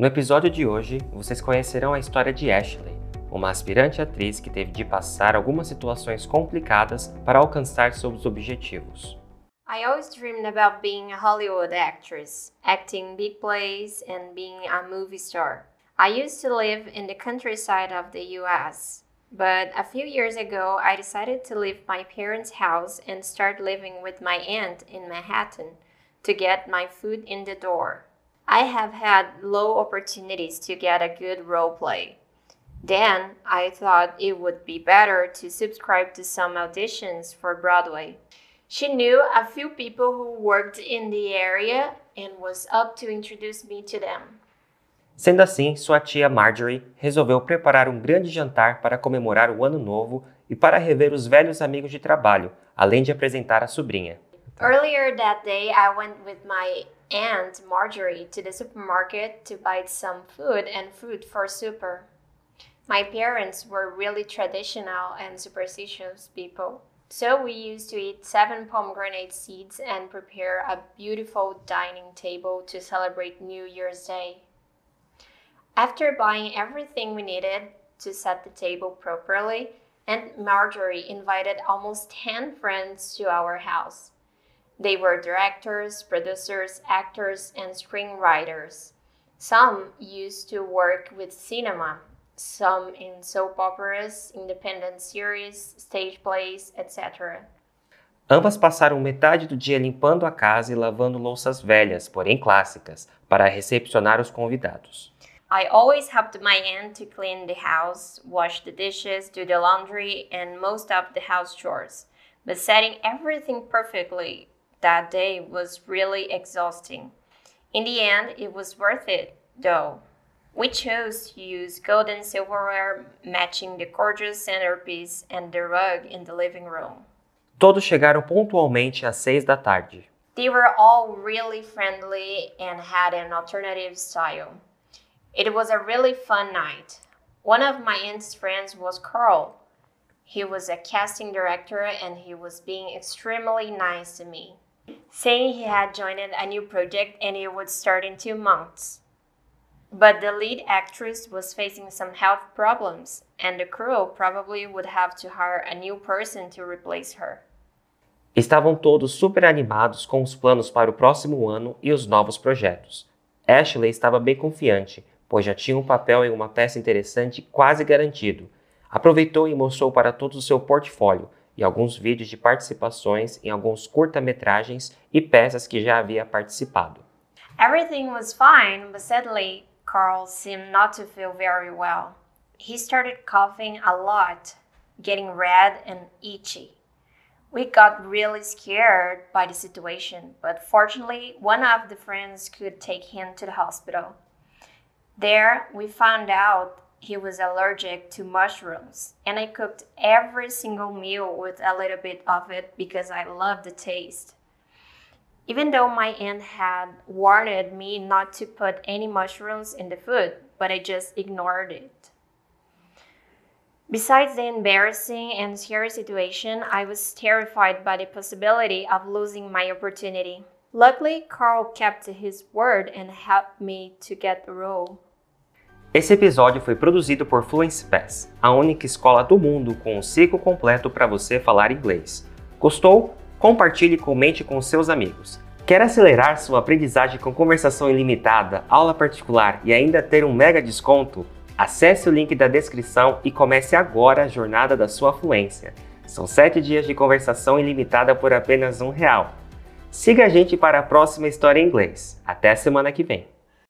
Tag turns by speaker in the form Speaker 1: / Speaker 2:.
Speaker 1: No episódio de hoje, vocês conhecerão a história de Ashley, uma aspirante atriz que teve de passar algumas situações complicadas para alcançar seus objetivos.
Speaker 2: I always dreamed about being a Hollywood actress, acting big plays, and being a movie star. I used to live in the countryside of the US, but a few years ago I decided to leave my parents' house and start living with my aunt in Manhattan to get my foot in the door. I have had low opportunities to get a good role play. Then I thought it would be better to subscribe to some auditions for Broadway. She knew a few people who worked in the area and was up to introduce me to them.
Speaker 1: Sendo assim, sua tia Marjorie resolveu preparar um grande jantar para comemorar o ano novo e para rever os velhos amigos de trabalho, além de apresentar a sobrinha.
Speaker 2: Earlier that day, I went with my aunt Marjorie to the supermarket to buy some food and fruit for supper. My parents were really traditional and superstitious people, so we used to eat seven pomegranate seeds and prepare a beautiful dining table to celebrate New Year's Day. After buying everything we needed to set the table properly, Aunt Marjorie invited almost 10 friends to our house. They were directors, producers, actors, and screenwriters. Some used to work with cinema, some in soap operas, independent series, stage plays, etc.
Speaker 1: Ambas passaram metade do dia limpando a casa e lavando louças velhas, porém clássicas, para recepcionar os convidados.
Speaker 2: I always helped my aunt to clean the house, wash the dishes, do the laundry, and most of the house chores. But setting everything perfectly that day was really exhausting. In the end, it was worth it, though. We chose to use gold and silverware matching the gorgeous centerpiece and the rug in the living room.
Speaker 1: Todos chegaram pontualmente às seis da tarde.
Speaker 2: They were all really friendly and had an alternative style. It was a really fun night. One of my aunt's friends was Carl. He was a casting director and he was being extremely nice to me saying he had joined a new project and it would start in two months. But the lead actress was facing some health problems, and the crew probably would have to hire a new person to replace her.
Speaker 1: Estavam todos super animados com os planos para o próximo ano e os novos projetos. Ashley estava bem confiante, pois já tinha um papel em uma peça interessante quase garantido. Aproveitou e mostrou para todos o seu portfólio, e alguns vídeos de participações em alguns curta-metragens e peças que já havia participado.
Speaker 2: Everything was fine, but suddenly Carl seemed not to feel very well. He started coughing a lot, getting red and itchy. We got really scared by the situation, but fortunately, one of the friends could take him to the hospital. There, we found out he was allergic to mushrooms, and I cooked every single meal with a little bit of it because I love the taste. Even though my aunt had warned me not to put any mushrooms in the food, but I just ignored it. Besides the embarrassing and scary situation, I was terrified by the possibility of losing my opportunity. Luckily, Carl kept his word and helped me to get the role.
Speaker 1: Esse episódio foi produzido por Fluency Pass, a única escola do mundo com o ciclo completo para você falar inglês. Gostou? Compartilhe e comente com seus amigos. Quer acelerar sua aprendizagem com conversação ilimitada, aula particular e ainda ter um mega desconto? Acesse o link da descrição e comece agora a jornada da sua fluência. São 7 dias de conversação ilimitada por apenas um real. Siga a gente para a próxima história em inglês. Até a semana que vem.